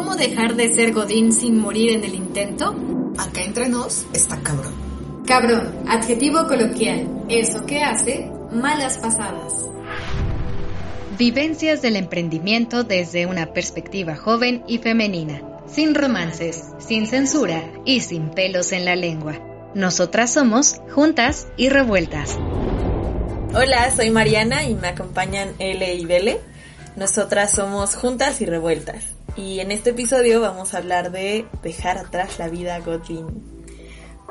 ¿Cómo dejar de ser Godín sin morir en el intento? Acá entre nos está cabrón. Cabrón, adjetivo coloquial. Eso que hace malas pasadas. Vivencias del emprendimiento desde una perspectiva joven y femenina, sin romances, sin censura y sin pelos en la lengua. Nosotras somos Juntas y Revueltas. Hola, soy Mariana y me acompañan L y Bele. Nosotras somos Juntas y Revueltas. Y en este episodio vamos a hablar de dejar atrás la vida Godín.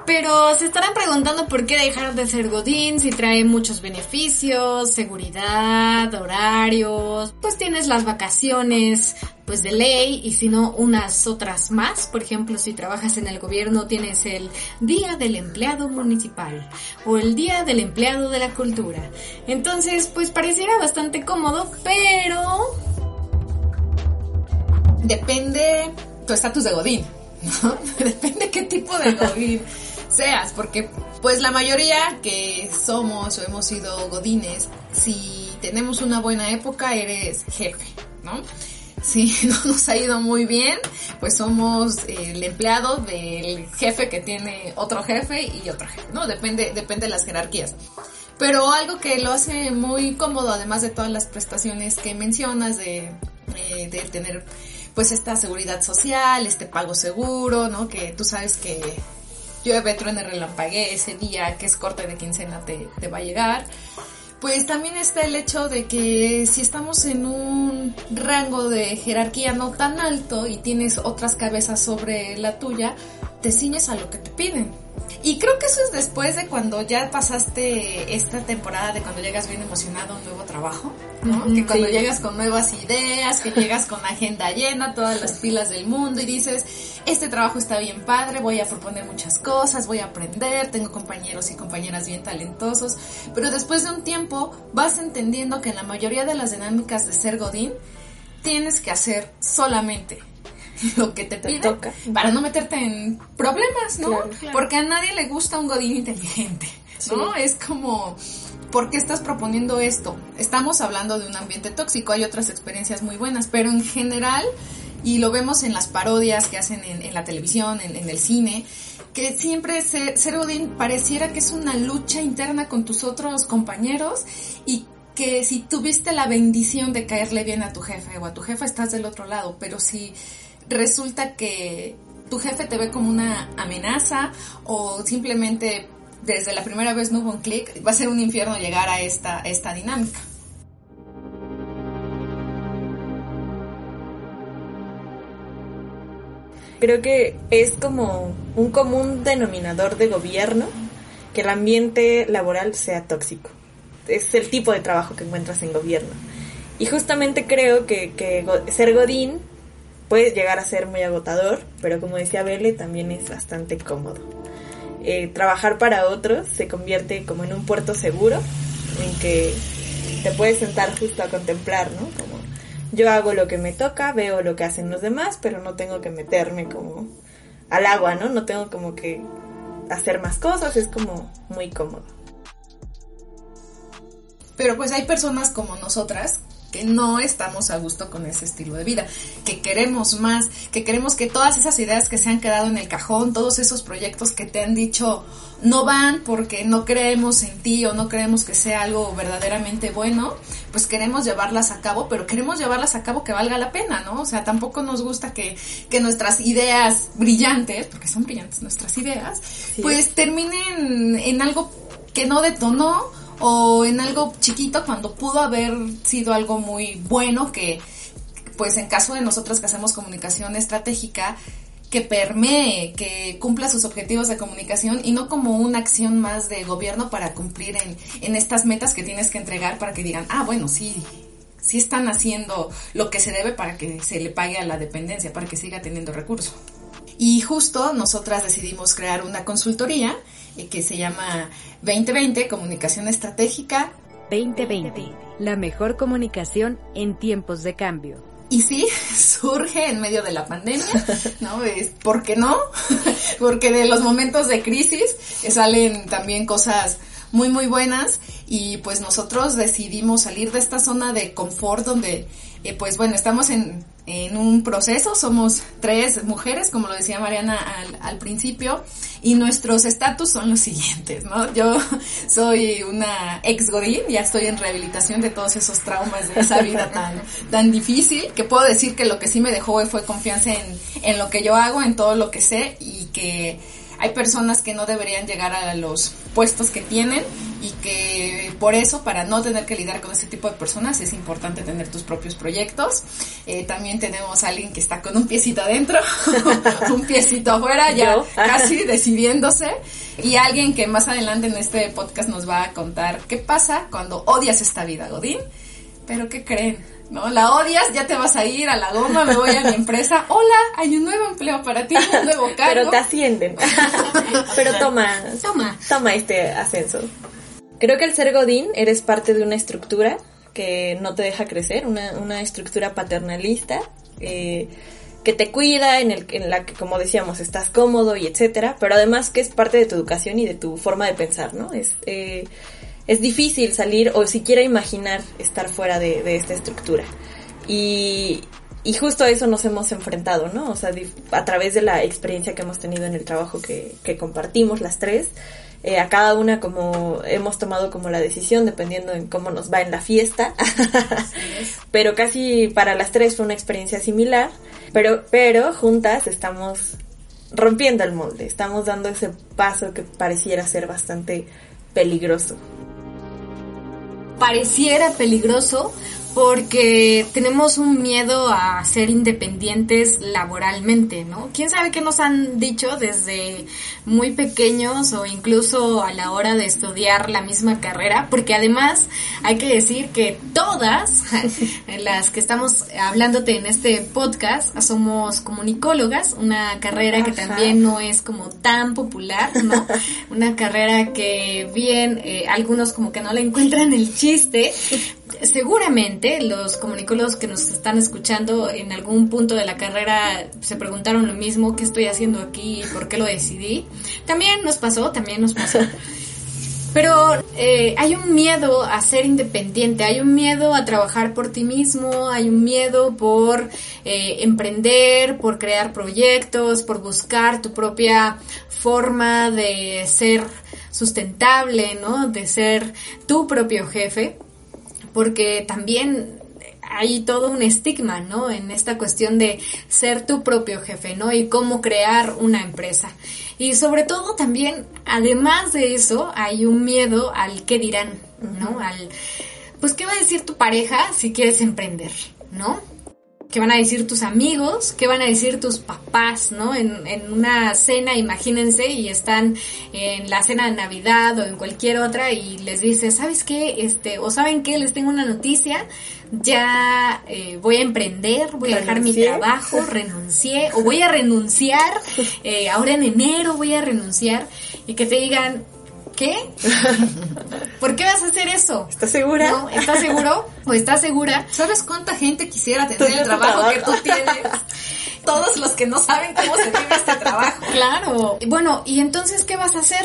Pero se estarán preguntando por qué dejar de ser Godín si trae muchos beneficios, seguridad, horarios, pues tienes las vacaciones pues de ley y si no unas otras más, por ejemplo si trabajas en el gobierno tienes el Día del Empleado Municipal o el Día del Empleado de la Cultura. Entonces pues pareciera bastante cómodo, pero... Depende tu estatus de Godín, ¿no? Depende qué tipo de Godín seas, porque pues la mayoría que somos o hemos sido godines, si tenemos una buena época eres jefe, ¿no? Si no nos ha ido muy bien, pues somos el empleado del jefe que tiene otro jefe y otro jefe, ¿no? Depende, depende de las jerarquías. Pero algo que lo hace muy cómodo, además de todas las prestaciones que mencionas, de, eh, de tener pues esta seguridad social, este pago seguro, ¿no? Que tú sabes que llueve, truene, relampaguee ese día que es corte de quincena te, te va a llegar. Pues también está el hecho de que si estamos en un rango de jerarquía no tan alto y tienes otras cabezas sobre la tuya, te ciñes a lo que te piden. Y creo que eso es después de cuando ya pasaste esta temporada de cuando llegas bien emocionado a un nuevo trabajo, ¿no? que cuando llegas con nuevas ideas, que llegas con agenda llena, todas las pilas del mundo y dices, este trabajo está bien padre, voy a proponer muchas cosas, voy a aprender, tengo compañeros y compañeras bien talentosos, pero después de un tiempo vas entendiendo que en la mayoría de las dinámicas de ser Godín, tienes que hacer solamente lo que te, toca para no meterte en problemas, ¿no? Porque a nadie le gusta un godín inteligente, ¿no? Es como ¿por qué estás proponiendo esto? Estamos hablando de un ambiente tóxico, hay otras experiencias muy buenas, pero en general, y lo vemos en las parodias que hacen en, la televisión, en, el cine, que siempre ser, ser godín pareciera que es una lucha interna con tus otros compañeros y que si tuviste la bendición de caerle bien a tu jefe o a tu jefa estás del otro lado, pero si resulta que tu jefe te ve como una amenaza o simplemente desde la primera vez no hubo un clic, va a ser un infierno llegar a esta, esta dinámica. Creo que es como un común denominador de gobierno que el ambiente laboral sea tóxico. Es el tipo de trabajo que encuentras en gobierno. Y justamente creo que, que ser Godín puede llegar a ser muy agotador, pero como decía Bele, también es bastante cómodo. Eh, trabajar para otros se convierte como en un puerto seguro, en que te puedes sentar justo a contemplar, ¿no? Como yo hago lo que me toca, veo lo que hacen los demás, pero no tengo que meterme como al agua, ¿no? No tengo como que hacer más cosas, es como muy cómodo. Pero pues hay personas como nosotras que no estamos a gusto con ese estilo de vida, que queremos más, que queremos que todas esas ideas que se han quedado en el cajón, todos esos proyectos que te han dicho no van porque no creemos en ti o no creemos que sea algo verdaderamente bueno, pues queremos llevarlas a cabo, pero queremos llevarlas a cabo que valga la pena, ¿no? O sea, tampoco nos gusta que, que nuestras ideas brillantes, porque son brillantes nuestras ideas, pues terminen en algo que no detonó o en algo chiquito cuando pudo haber sido algo muy bueno que, pues en caso de nosotros que hacemos comunicación estratégica, que permee, que cumpla sus objetivos de comunicación y no como una acción más de gobierno para cumplir en, estas metas que tienes que entregar para que digan, ah, bueno, sí, sí están haciendo lo que se debe para que se le pague a la dependencia, para que siga teniendo recursos. Y justo nosotras decidimos crear una consultoría que se llama 2020, Comunicación Estratégica. 2020, la mejor comunicación en tiempos de cambio. Y sí, surge en medio de la pandemia, ¿no? ¿Por qué no? Porque de los momentos de crisis salen también cosas muy muy buenas y pues nosotros decidimos salir de esta zona de confort donde eh, pues bueno, estamos en, en, un proceso, somos tres mujeres, como lo decía Mariana al, al principio, y nuestros estatus son los siguientes, ¿no? Yo soy una ex Godín, ya estoy en rehabilitación de todos esos traumas de esa vida tan, tan difícil, que puedo decir que lo que sí me dejó fue confianza en, en lo que yo hago, en todo lo que sé, y que hay personas que no deberían llegar a los puestos que tienen y que por eso, para no tener que lidiar con ese tipo de personas, es importante tener tus propios proyectos. Eh, también tenemos a alguien que está con un piecito adentro, un piecito afuera, ya casi decidiéndose, y alguien que más adelante en este podcast nos va a contar qué pasa cuando odias esta vida, Godín. Pero ¿qué creen? ¿No? La odias, ya te vas a ir a la goma, me voy a mi empresa. Hola, hay un nuevo empleo para ti, un nuevo cargo. Pero te ascienden. Pero toma, toma, toma este ascenso. Creo que al ser Godín eres parte de una estructura que no te deja crecer, una, una estructura paternalista. Eh, que te cuida, en, el, en la que, como decíamos, estás cómodo y etcétera, pero además que es parte de tu educación y de tu forma de pensar, ¿no? Es, eh, es difícil salir o siquiera imaginar estar fuera de, esta estructura. Y, y justo a eso nos hemos enfrentado, ¿no? O sea, a través de la experiencia que hemos tenido en el trabajo que, que compartimos las tres, eh, a cada una como hemos tomado como la decisión dependiendo en cómo nos va en la fiesta, pero casi para las tres fue una experiencia similar, pero, pero juntas estamos rompiendo el molde, estamos dando ese paso que pareciera ser bastante peligroso pareciera peligroso porque tenemos un miedo a ser independientes laboralmente, ¿no? ¿Quién sabe qué nos han dicho desde muy pequeños o incluso a la hora de estudiar la misma carrera? Porque además hay que decir que todas las que estamos hablándote en este podcast somos comunicólogas, una carrera que también no es como tan popular, ¿no? Una carrera que bien, eh, algunos como que no le encuentran el chiste, seguramente los comunicólogos que nos están escuchando en algún punto de la carrera se preguntaron lo mismo, ¿qué estoy haciendo aquí por qué lo decidí? También nos pasó, también nos pasó. Pero eh, hay un miedo a ser independiente, hay un miedo a trabajar por ti mismo, hay un miedo por eh, emprender, por crear proyectos, por buscar tu propia forma de ser sustentable, ¿no? De ser tu propio jefe porque también hay todo un estigma, ¿no? En esta cuestión de ser tu propio jefe, ¿no? Y cómo crear una empresa. Y sobre todo también, además de eso, hay un miedo al qué dirán, ¿no? Al, pues, ¿qué va a decir tu pareja si quieres emprender, ¿no? ¿Qué van a decir tus amigos? ¿Qué van a decir tus papás, no? En, en, una cena, imagínense, y están en la cena de Navidad o en cualquier otra y les dices, ¿sabes qué? Este, o ¿saben qué? Les tengo una noticia, ya eh, voy a emprender, voy a dejar mi trabajo, renuncié, o voy a renunciar, eh, ahora en enero voy a renunciar, y que te digan, ¿qué? ¿Por qué vas a hacer eso? ¿Estás segura? ¿No? ¿Estás seguro? ¿O estás segura? ¿Sabes cuánta gente quisiera tener el trabajo, que tú tienes? Todos los que no saben cómo se vive este trabajo. Claro. Bueno, ¿y entonces qué vas a hacer?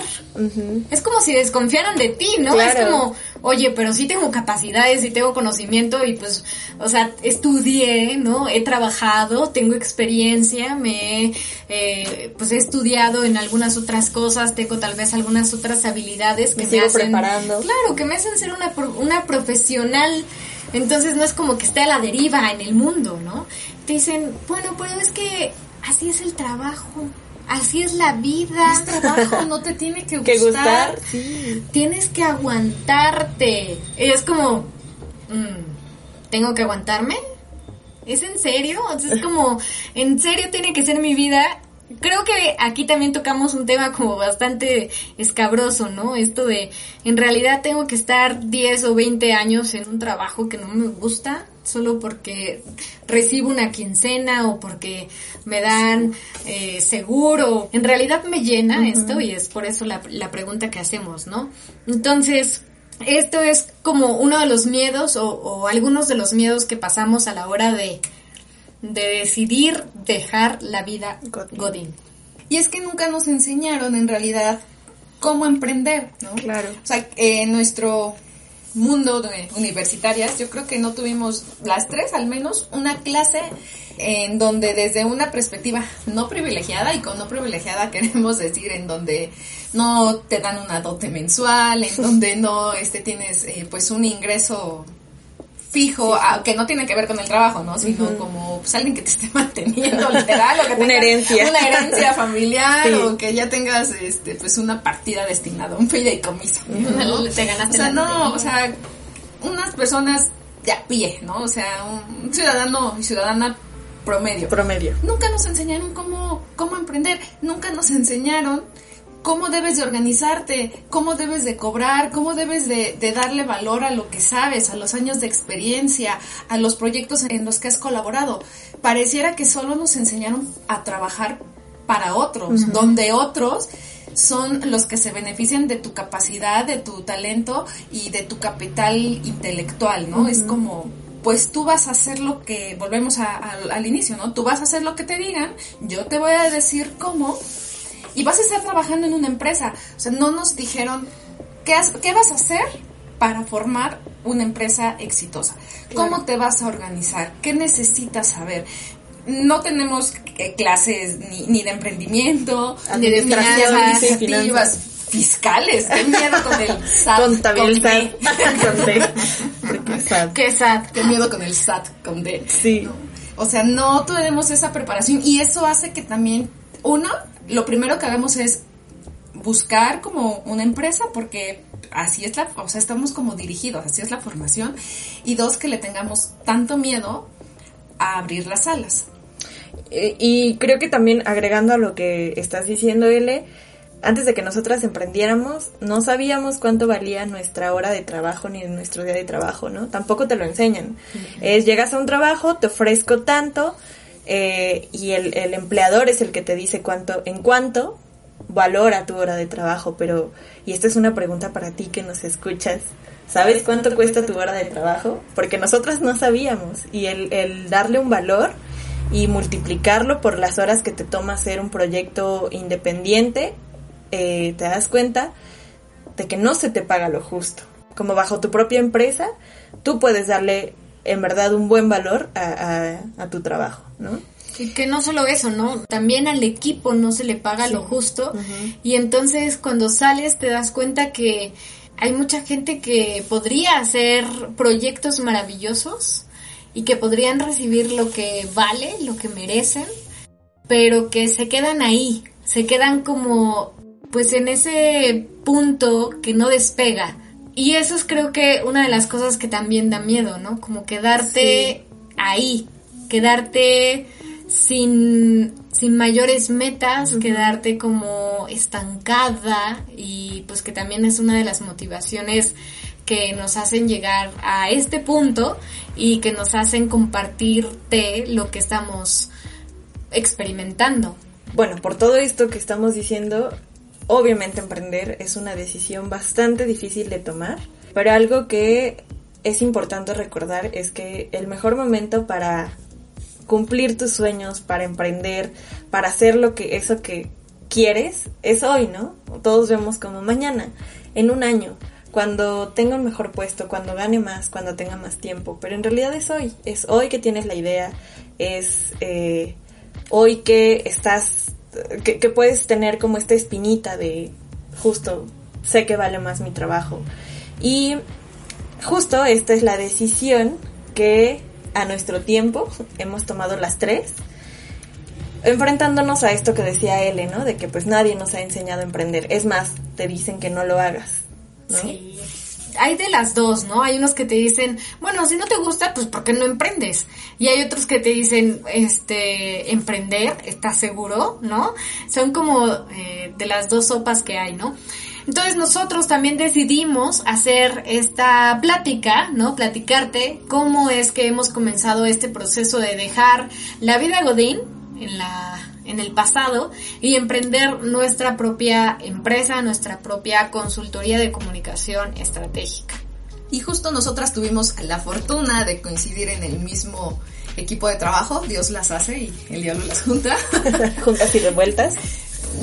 Es como si desconfiaran de ti, ¿no? Es como, oye, pero sí tengo capacidades, sí tengo conocimiento y pues, o sea, estudié, ¿no? He trabajado, tengo experiencia, me, eh, pues he estudiado en algunas otras cosas, tengo tal vez algunas otras habilidades que me, hacen, preparando. Claro, que me hacen ser una, una profesional. Entonces no es como que esté a la deriva en el mundo, ¿no? Te dicen, bueno, pero es que así es el trabajo. Así es la vida. Es trabajo, no te tiene que gustar. Tienes que aguantarte. Es como, mm, ¿tengo que aguantarme? ¿Es en serio? es como, ¿en serio tiene que ser mi vida? Creo que aquí también tocamos un tema como bastante escabroso, ¿no? Esto de, en realidad tengo que estar 10 o 20 años en un trabajo que no me gusta solo porque recibo una quincena o porque me dan eh, seguro. En realidad me llena esto y es por eso la, la pregunta que hacemos, ¿no? Entonces, esto es como uno de los miedos o, o, algunos de los miedos que pasamos a la hora de, de decidir dejar la vida Godín. Y es que nunca nos enseñaron en realidad cómo emprender, ¿no? Claro. O sea, en nuestro mundo de universitarias, yo creo que no tuvimos las tres al menos una clase en donde desde una perspectiva no privilegiada y con no privilegiada queremos decir en donde no te dan una dote mensual, en donde no este tienes eh, pues un ingreso fijo, ah, que no tiene que ver con el trabajo, ¿no? Sino como pues, alguien que te esté manteniendo literal o que Una tengas herencia. una herencia familiar Sí. o que ya tengas este pues una partida destinada, un fideicomiso, ¿no? Te ganaste O sea, no, o sea, unas personas de a pie, ¿no? O sea, un ciudadano y ciudadana promedio. Promedio. Nunca nos enseñaron cómo, cómo emprender, nunca nos enseñaron cómo debes de organizarte, cómo debes de cobrar, cómo debes de, de darle valor a lo que sabes, a los años de experiencia, a los proyectos en los que has colaborado. Pareciera que solo nos enseñaron a trabajar para otros, donde otros son los que se benefician de tu capacidad, de tu talento y de tu capital intelectual, ¿no? Es como, pues tú vas a hacer lo que, volvemos a- al- al inicio, ¿no? Tú vas a hacer lo que te digan, yo te voy a decir cómo, y vas a estar trabajando en una empresa. O sea, no nos dijeron qué, has- qué vas a hacer para formar una empresa exitosa. ¿Cómo te vas a organizar? ¿Qué necesitas saber? No tenemos eh, clases ni, ni de emprendimiento, ni de administrativas, fiscales. Qué miedo con el SAT. Contabilidad. con D. Con D. Porque SAT. Qué sad. Qué miedo con el SAT con D. Sí. O sea, no tenemos esa preparación y eso hace que también, uno, lo primero que hagamos es buscar como una empresa porque así es la, o sea, estamos como dirigidos, así es la formación y dos, que le tengamos tanto miedo a abrir las alas. Eh, Y creo que también agregando a lo que estás diciendo, L, antes de que nosotras emprendiéramos, no sabíamos cuánto valía nuestra hora de trabajo ni nuestro día de trabajo, ¿no? Tampoco te lo enseñan. Es, llegas a un trabajo, te ofrezco tanto, eh, y el, el empleador es el que te dice cuánto, en cuánto valora tu hora de trabajo, pero, y esta es una pregunta para ti que nos escuchas, ¿sabes cuánto cuesta tu hora de trabajo? Porque nosotras no sabíamos, y el, el darle un valor y multiplicarlo por las horas que te toma hacer un proyecto independiente, eh, te das cuenta de que no se te paga lo justo. Como bajo tu propia empresa, tú puedes darle en verdad un buen valor a, a- a tu trabajo, ¿no? Y que no solo eso, ¿no? También al equipo no se le paga lo justo. Y entonces cuando sales te das cuenta que hay mucha gente que podría hacer proyectos maravillosos y que podrían recibir lo que vale, lo que merecen, pero que se quedan ahí, se quedan como pues en ese punto que no despega. Y eso es creo que una de las cosas que también da miedo, ¿no? Como quedarte ahí, quedarte sin, sin mayores metas, quedarte como estancada y pues que también es una de las motivaciones que nos hacen llegar a este punto y que nos hacen compartirte lo que estamos experimentando. Bueno, por todo esto que estamos diciendo, obviamente emprender es una decisión bastante difícil de tomar, pero algo que es importante recordar es que el mejor momento para cumplir tus sueños, para emprender, para hacer lo que eso que quieres es hoy, ¿no? Todos vemos como mañana, en un año, cuando tenga un mejor puesto, cuando gane más, cuando tenga más tiempo, pero en realidad es hoy, es hoy que tienes la idea, es eh, hoy que estás, que, puedes tener como esta espinita de justo, sé que vale más mi trabajo. Y justo esta es la decisión que a nuestro tiempo hemos tomado las tres, enfrentándonos a esto que decía L, ¿no? De que pues nadie nos ha enseñado a emprender. Es más, te dicen que no lo hagas. ¿no? Sí. Hay de las dos, ¿no? Hay unos que te dicen, bueno, si no te gusta, pues ¿por qué no emprendes? Y hay otros que te dicen, este, emprender, ¿estás seguro? ¿No? Son como eh, de las dos sopas que hay, ¿no? Entonces nosotros también decidimos hacer esta plática, ¿no? Platicarte cómo es que hemos comenzado este proceso de dejar la vida Godín en la en el pasado y emprender nuestra propia empresa, nuestra propia consultoría de comunicación estratégica. Y justo nosotras tuvimos la fortuna de coincidir en el mismo equipo de trabajo, Dios las hace y el diablo las junta. Juntas y revueltas.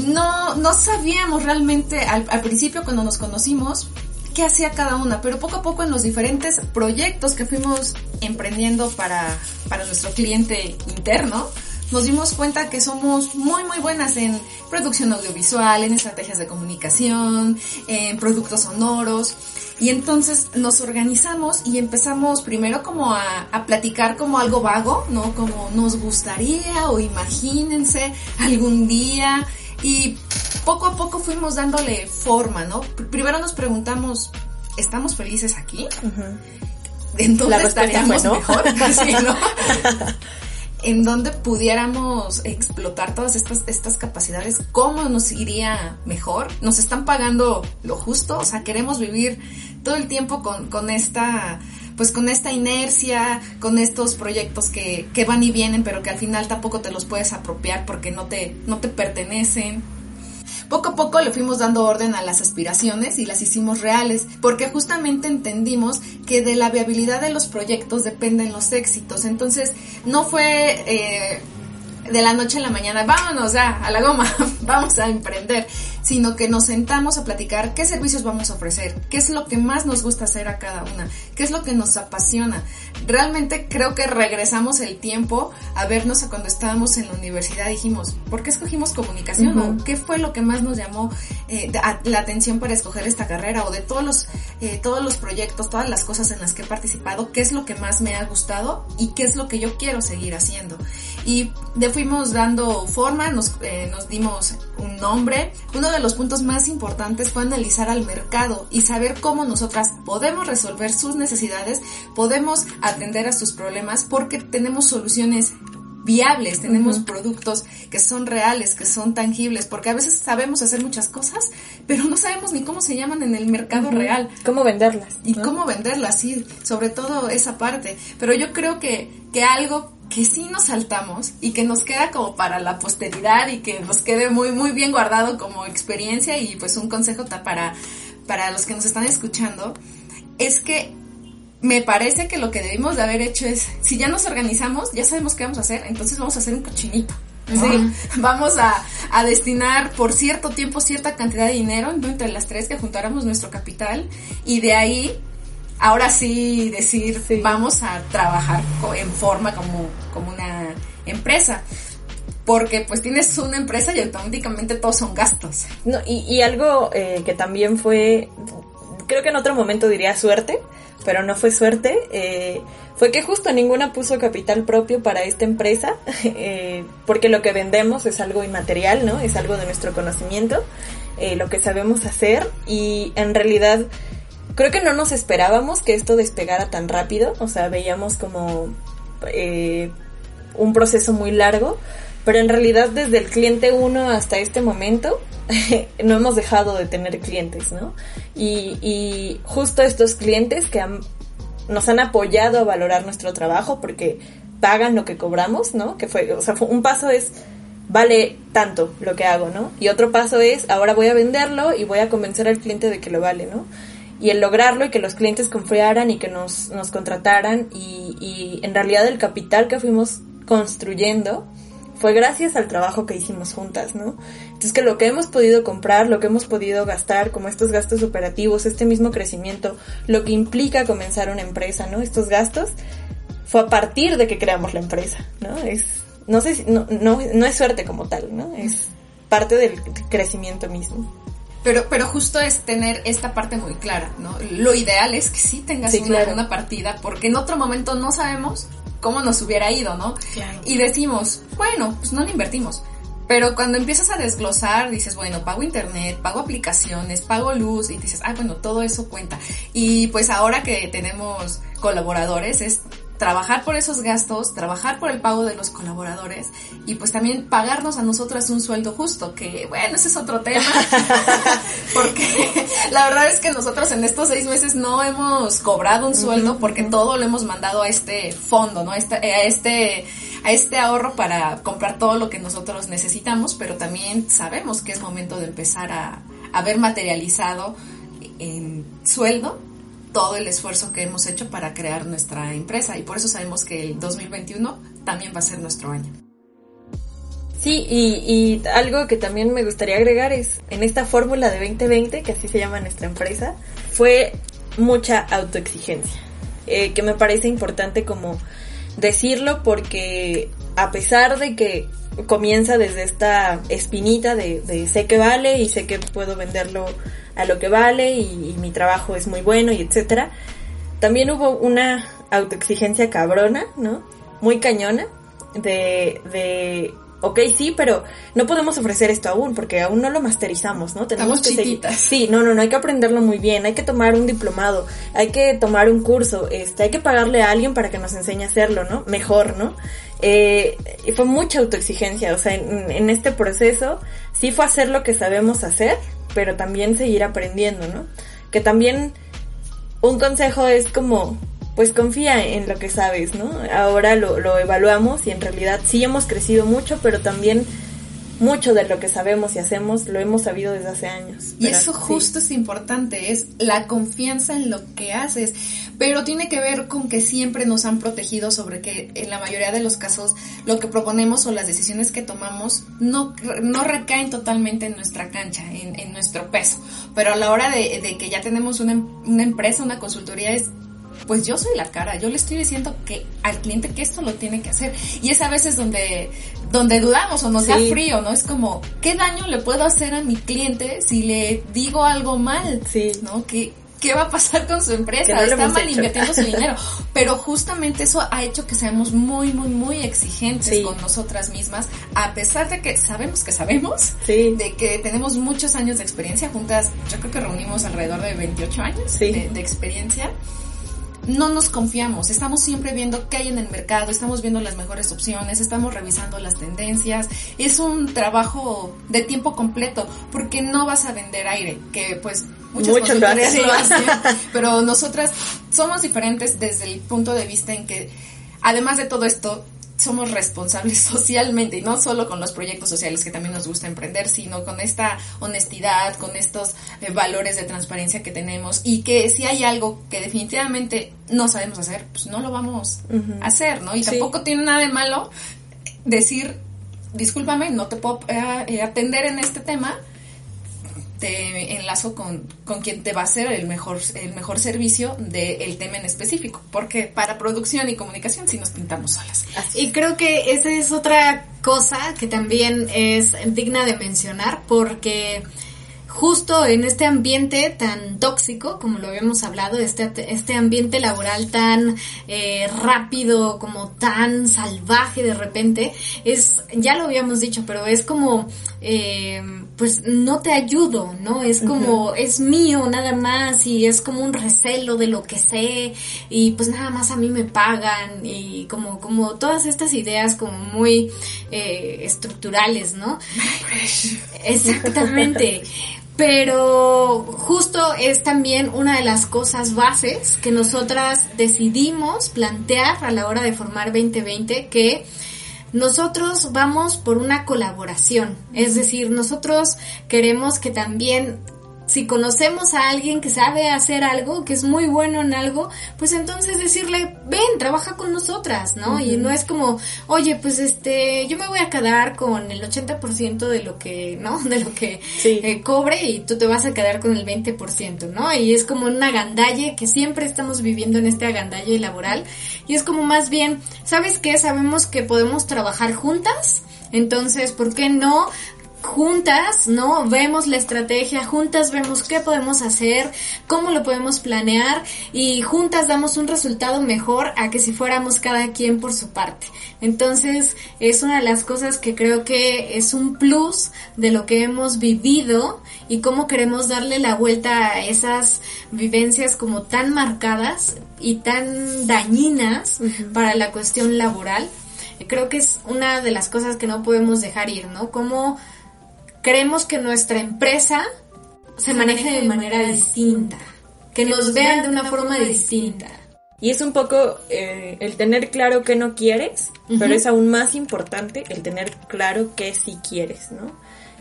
no, no sabíamos realmente al, al principio cuando nos conocimos qué hacía cada una, pero poco a poco en los diferentes proyectos que fuimos emprendiendo para, para nuestro cliente interno, nos dimos cuenta que somos muy muy buenas en producción audiovisual, en estrategias de comunicación, en productos sonoros. Y entonces nos organizamos y empezamos primero como a, a, platicar como algo vago, ¿no? Como nos gustaría o imagínense algún día. Y poco a poco fuimos dándole forma, ¿no? Primero nos preguntamos, ¿estamos felices aquí? Uh -huh. ¿En dónde estaríamos ¿no? mejor? sí, ¿no? en donde pudiéramos explotar todas estas, estas capacidades, cómo nos iría mejor. Nos están pagando lo justo, o sea, queremos vivir todo el tiempo con, con esta, pues con esta inercia, con estos proyectos que, que van y vienen, pero que al final tampoco te los puedes apropiar porque no te, no te pertenecen. Poco a poco le fuimos dando orden a las aspiraciones y las hicimos reales, porque justamente entendimos que de la viabilidad de los proyectos dependen los éxitos. Entonces, no fue eh, de la noche a la mañana, vámonos ya a la goma, vamos a emprender, sino que nos sentamos a platicar qué servicios vamos a ofrecer, qué es lo que más nos gusta hacer a cada una, qué es lo que nos apasiona. Realmente creo que regresamos el tiempo a vernos a cuando estábamos en la universidad, dijimos, ¿por qué escogimos comunicación? Uh -huh. ¿O qué fue lo que más nos llamó eh, la atención para escoger esta carrera? O de todos los, eh, todos los proyectos, todas las cosas en las que he participado, ¿qué es lo que más me ha gustado y qué es lo que yo quiero seguir haciendo? Y de fuimos dando forma, nos, eh, nos dimos un nombre. Uno de los puntos más importantes fue analizar al mercado y saber cómo nosotras podemos resolver sus necesidades, podemos atender a sus problemas porque tenemos soluciones viables, tenemos uh -huh. productos que son reales, que son tangibles, porque a veces sabemos hacer muchas cosas, pero no sabemos ni cómo se llaman en el mercado uh -huh. real. Cómo venderlas. Y ¿no? cómo venderlas, sí, sobre todo esa parte. Pero yo creo que, que algo que sí nos saltamos y que nos queda como para la posteridad y que nos quede muy, muy bien guardado como experiencia y pues un consejo para, para los que nos están escuchando, es que me parece que lo que debimos de haber hecho es, si ya nos organizamos, ya sabemos qué vamos a hacer, entonces vamos a hacer un cochinito. Sí, vamos a, a, destinar por cierto tiempo cierta cantidad de dinero entre las tres que juntáramos nuestro capital y de ahí ahora sí decir sí. vamos a trabajar en forma como, como una empresa porque pues tienes una empresa y automáticamente todos son gastos. No, y, y algo eh, que también fue, creo que en otro momento diría suerte, pero no fue suerte, eh, fue que justo ninguna puso capital propio para esta empresa, eh, porque lo que vendemos es algo inmaterial, ¿no? Es algo de nuestro conocimiento, lo que sabemos hacer y en realidad creo que no nos esperábamos que esto despegara tan rápido, o sea, veíamos como eh, un proceso muy largo, pero en realidad desde el cliente 1 hasta este momento no hemos dejado de tener clientes, ¿no? Y, y justo estos clientes que han, nos han apoyado a valorar nuestro trabajo porque pagan lo que cobramos, ¿no? Que fue, o sea, fue, un paso es vale tanto lo que hago, ¿no? Y otro paso es ahora voy a venderlo y voy a convencer al cliente de que lo vale, ¿no? Y el lograrlo y que los clientes confiaran y que nos, nos contrataran y, y, en realidad el capital que fuimos construyendo fue gracias al trabajo que hicimos juntas, ¿no? Entonces que lo que hemos podido comprar, lo que hemos podido gastar, como estos gastos operativos, este mismo crecimiento, lo que implica comenzar una empresa, ¿no? Estos gastos, fue a partir de que creamos la empresa, ¿no? Es, no sé no, no, no es suerte como tal, ¿no? Es parte del crecimiento mismo. Pero, pero justo es tener esta parte muy clara, ¿no? Lo ideal es que sí tengas sí, una, claro. una, partida, porque en otro momento no sabemos cómo nos hubiera ido, ¿no? Claro. Y decimos, bueno, pues no lo invertimos. Pero cuando empiezas a desglosar, dices, bueno, pago internet, pago aplicaciones, pago luz, y dices, ah, bueno, todo eso cuenta. Y pues ahora que tenemos colaboradores, es trabajar por esos gastos, trabajar por el pago de los colaboradores y pues también pagarnos a nosotras un sueldo justo, que bueno, ese es otro tema, porque la verdad es que nosotros en estos seis meses no hemos cobrado un sueldo porque todo lo hemos mandado a este fondo, ¿no? A este, a este, a este ahorro para comprar todo lo que nosotros necesitamos, pero también sabemos que es momento de empezar a, a ver materializado en sueldo todo el esfuerzo que hemos hecho para crear nuestra empresa y por eso sabemos que el 2021 también va a ser nuestro año. Sí, y, algo que también me gustaría agregar es, en esta fórmula de 2020, que así se llama nuestra empresa, fue mucha autoexigencia, eh, que me parece importante como decirlo porque a pesar de que comienza desde esta espinita de sé que vale y sé que puedo venderlo a lo que vale y, y mi trabajo es muy bueno y etcétera, también hubo una autoexigencia cabrona, ¿no? Muy cañona de, de ok, sí, pero no podemos ofrecer esto aún porque aún no lo masterizamos, ¿no? Tenemos que seguir. chiquitas. Sí, no, no, no, hay que aprenderlo muy bien, hay que tomar un diplomado, hay que tomar un curso, este, hay que pagarle a alguien para que nos enseñe a hacerlo, ¿no? Mejor, ¿no? Eh, y fue mucha autoexigencia, o sea, en, en este proceso sí fue hacer lo que sabemos hacer, pero también seguir aprendiendo, ¿no? Que también un consejo es como, pues confía en lo que sabes, ¿no? Ahora lo, lo evaluamos y en realidad sí hemos crecido mucho, pero también mucho de lo que sabemos y hacemos lo hemos sabido desde hace años. Y eso sí. justo es importante, es la confianza en lo que haces, pero tiene que ver con que siempre nos han protegido sobre que en la mayoría de los casos lo que proponemos o las decisiones que tomamos no, no recaen totalmente en nuestra cancha, en, en nuestro peso, pero a la hora de, de que ya tenemos una, una empresa, una consultoría es pues yo soy la cara, yo le estoy diciendo que al cliente que esto lo tiene que hacer. Y es a veces donde, donde dudamos o nos da frío, ¿no? Es como, ¿qué daño le puedo hacer a mi cliente si le digo algo mal? Sí. ¿No? ¿Qué, qué va a pasar con su Que empresa? no Está mal hecho. invirtiendo su dinero. Pero justamente eso ha hecho que seamos muy, muy, muy exigentes Sí. con nosotras mismas, a pesar de que sabemos que sabemos, Sí. de que tenemos muchos años de experiencia juntas, yo creo que reunimos alrededor de 28 años Sí. de, de experiencia. No nos confiamos, estamos siempre viendo qué hay en el mercado, estamos viendo las mejores opciones, estamos revisando las tendencias. Es un trabajo de tiempo completo porque no vas a vender aire, que pues muchas consultorías hacen. lo hacen, pero nosotras somos diferentes desde el punto de vista en que además de todo esto somos responsables socialmente y no solo con los proyectos sociales que también nos gusta emprender, sino con esta honestidad, con estos eh, valores de transparencia que tenemos y que si hay algo que definitivamente no sabemos hacer, pues no lo vamos a hacer, ¿no? Y Sí. tampoco tiene nada de malo decir, discúlpame, no te puedo eh, atender en este tema, te enlazo con, con quien te va a hacer el mejor, el mejor servicio del tema en específico, porque para producción y comunicación sí nos pintamos solas. Y creo que esa es otra cosa que también es digna de mencionar porque justo en este ambiente tan tóxico, como lo habíamos hablado, este, este ambiente laboral tan eh, rápido, como tan salvaje de repente, es, ya lo habíamos dicho, pero es como, eh, pues no te ayudo, ¿no? Es como, es mío nada más y es como un recelo de lo que sé y pues nada más a mí me pagan y como, como todas estas ideas como muy eh, estructurales, ¿no? Exactamente. Pero justo es también una de las cosas bases que nosotras decidimos plantear a la hora de formar 2020 que nosotros vamos por una colaboración. Es decir, nosotros queremos que también si conocemos a alguien que sabe hacer algo, que es muy bueno en algo, pues entonces decirle, ven, trabaja con nosotras, ¿no? Y no es como, oye, pues este, yo me voy a quedar con el 80% de lo que, ¿no? De lo que Sí. eh, cobre y tú te vas a quedar con el 20%, ¿no? Y es como una agandalle que siempre estamos viviendo en este agandalle laboral. Y es como más bien, ¿sabes qué? Sabemos que podemos trabajar juntas. Entonces, ¿por qué no juntas, ¿no? Vemos la estrategia, juntas vemos qué podemos hacer, cómo lo podemos planear y juntas damos un resultado mejor a que si fuéramos cada quien por su parte. Entonces, es una de las cosas que creo que es un plus de lo que hemos vivido y cómo queremos darle la vuelta a esas vivencias como tan marcadas y tan dañinas para la cuestión laboral. Creo que es una de las cosas que no podemos dejar ir, ¿no? Como queremos que nuestra empresa se maneje de manera distinta, que nos vean de una forma distinta. Y es un poco eh, el tener claro qué no quieres, pero es aún más importante el tener claro qué sí quieres, ¿no?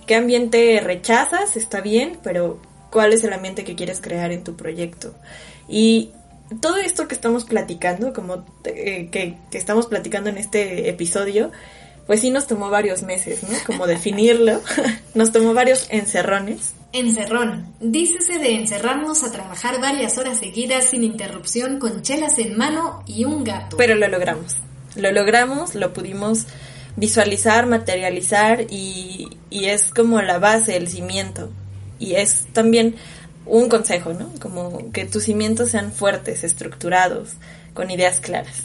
¿Qué ambiente rechazas? Está bien, pero ¿cuál es el ambiente que quieres crear en tu proyecto? Y todo esto que estamos platicando, como eh, que, que estamos platicando en este episodio, pues sí nos tomó varios meses, ¿no? Como definirlo. nos tomó varios encerrones. Encerrón. Dícese de encerrarnos a trabajar varias horas seguidas sin interrupción con chelas en mano y un gato. Pero lo logramos. Lo logramos, lo pudimos visualizar, materializar y, y es como la base, el cimiento. Y es también un consejo, ¿no? Como que tus cimientos sean fuertes, estructurados, con ideas claras.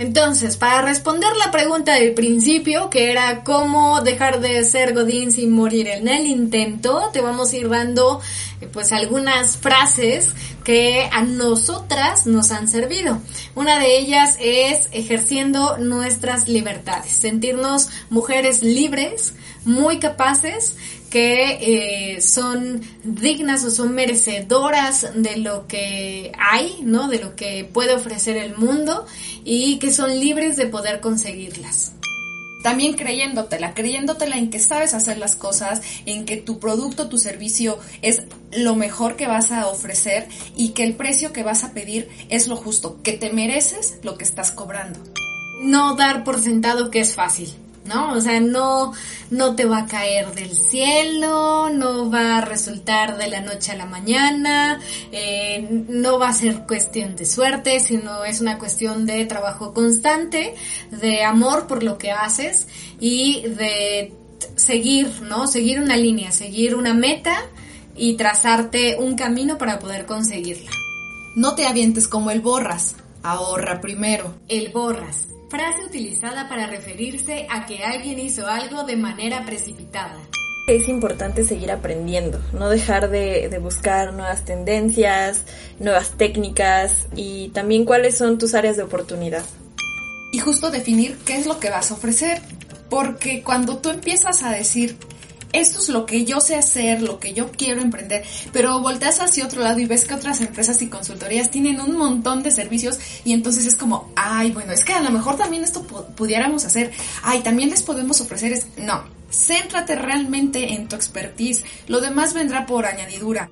Entonces, para responder la pregunta del principio, que era cómo dejar de ser Godín sin morir en el intento, te vamos a ir dando eh, pues algunas frases que a nosotras nos han servido. Una de ellas es ejerciendo nuestras libertades, sentirnos mujeres libres, muy capaces, que eh, son dignas o son merecedoras de lo que hay, ¿no? De lo que puede ofrecer el mundo y que son libres de poder conseguirlas. También creyéndotela, creyéndotela en que sabes hacer las cosas, en que tu producto, tu servicio es lo mejor que vas a ofrecer y que el precio que vas a pedir es lo justo, que te mereces lo que estás cobrando. No dar por sentado que es fácil. ¿No? O sea, no, no te va a caer del cielo, no va a resultar de la noche a la mañana, eh, no va a ser cuestión de suerte, sino es una cuestión de trabajo constante, de amor por lo que haces y de seguir, ¿no? Seguir una línea, seguir una meta y trazarte un camino para poder conseguirla. No te avientes como el borras, ahorra primero. El borras frase utilizada para referirse a que alguien hizo algo de manera precipitada. Es importante seguir aprendiendo, no dejar de, buscar nuevas tendencias, nuevas técnicas y también cuáles son tus áreas de oportunidad. Y justo definir qué es lo que vas a ofrecer, porque cuando tú empiezas a decir, esto es lo que yo sé hacer, lo que yo quiero emprender, pero volteas hacia otro lado y ves que otras empresas y consultorías tienen un montón de servicios y entonces es como, ay, bueno, es que a lo mejor también esto pudiéramos hacer, ay, también les podemos ofrecer, es, no, céntrate realmente en tu expertise, lo demás vendrá por añadidura.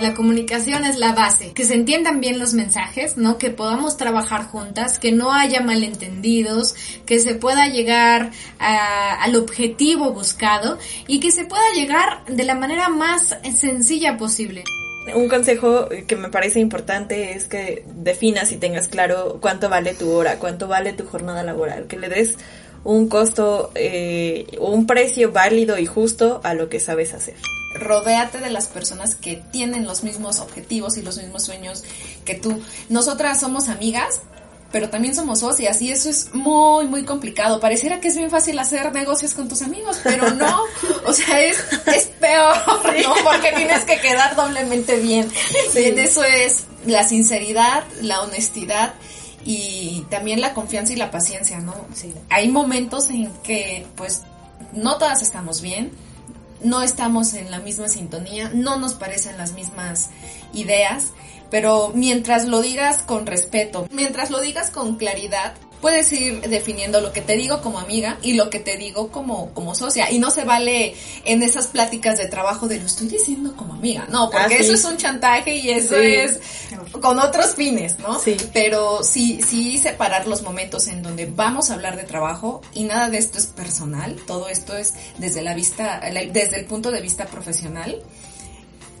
La comunicación es la base, que se entiendan bien los mensajes, ¿no? Que podamos trabajar juntas, que no haya malentendidos, que se pueda llegar al objetivo buscado y que se pueda llegar de la manera más sencilla posible. Un consejo que me parece importante es que definas y tengas claro cuánto vale tu hora, cuánto vale tu jornada laboral, que le des un costo, eh, un precio válido y justo a lo que sabes hacer rodéate de las personas que tienen los mismos objetivos y los mismos sueños que tú. Nosotras somos amigas, pero también somos socias y eso es muy, muy complicado. Pareciera que es bien fácil hacer negocios con tus amigos, pero no. O sea, es, es peor, ¿no? Porque tienes que quedar doblemente bien. Eso es la sinceridad, la honestidad y también la confianza y la paciencia, ¿no? Hay momentos en que, pues, no todas estamos bien no estamos en la misma sintonía, no nos parecen las mismas ideas, pero mientras lo digas con respeto, mientras lo digas con claridad, puedes ir definiendo lo que te digo como amiga y lo que te digo como, como socia. Y no se vale en esas pláticas de trabajo de lo estoy diciendo como amiga. No, porque ah, eso es un chantaje y eso es con otros fines, ¿no? Sí. Pero sí, sí separar los momentos en donde vamos a hablar de trabajo y nada de esto es personal. Todo esto es desde la vista, desde el punto de vista profesional.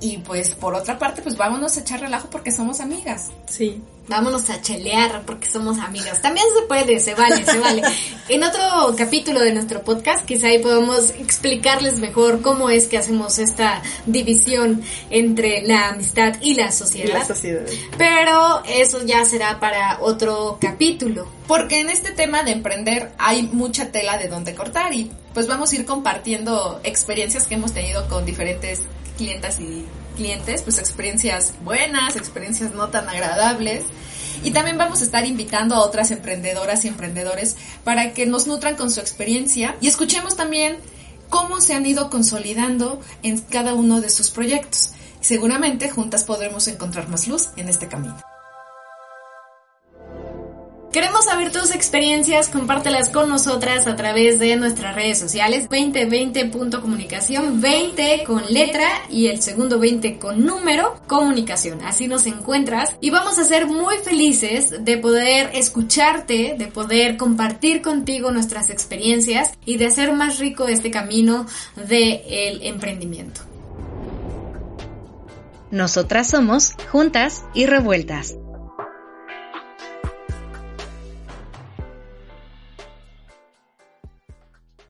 Y pues por otra parte, pues vámonos a echar relajo porque somos amigas. Sí. Vámonos a chelear porque somos amigas. También se puede, se vale, se vale. En otro capítulo de nuestro podcast, quizá ahí podemos explicarles mejor cómo es que hacemos esta división entre la amistad y la sociedad. la sociedad. Pero eso ya será para otro capítulo. Porque en este tema de emprender hay mucha tela de donde cortar y pues vamos a ir compartiendo experiencias que hemos tenido con diferentes clientas y clientes, pues experiencias buenas, experiencias no tan agradables. Y también vamos a estar invitando a otras emprendedoras y emprendedores para que nos nutran con su experiencia y escuchemos también cómo se han ido consolidando en cada uno de sus proyectos. Seguramente juntas podremos encontrar más luz en este camino. Queremos saber tus experiencias, compártelas con nosotras a través de nuestras redes sociales 2020.comunicación, 20 con letra y el segundo 20 con número, comunicación. Así nos encuentras y vamos a ser muy felices de poder escucharte, de poder compartir contigo nuestras experiencias y de hacer más rico este camino del emprendimiento. Nosotras somos Juntas y Revueltas.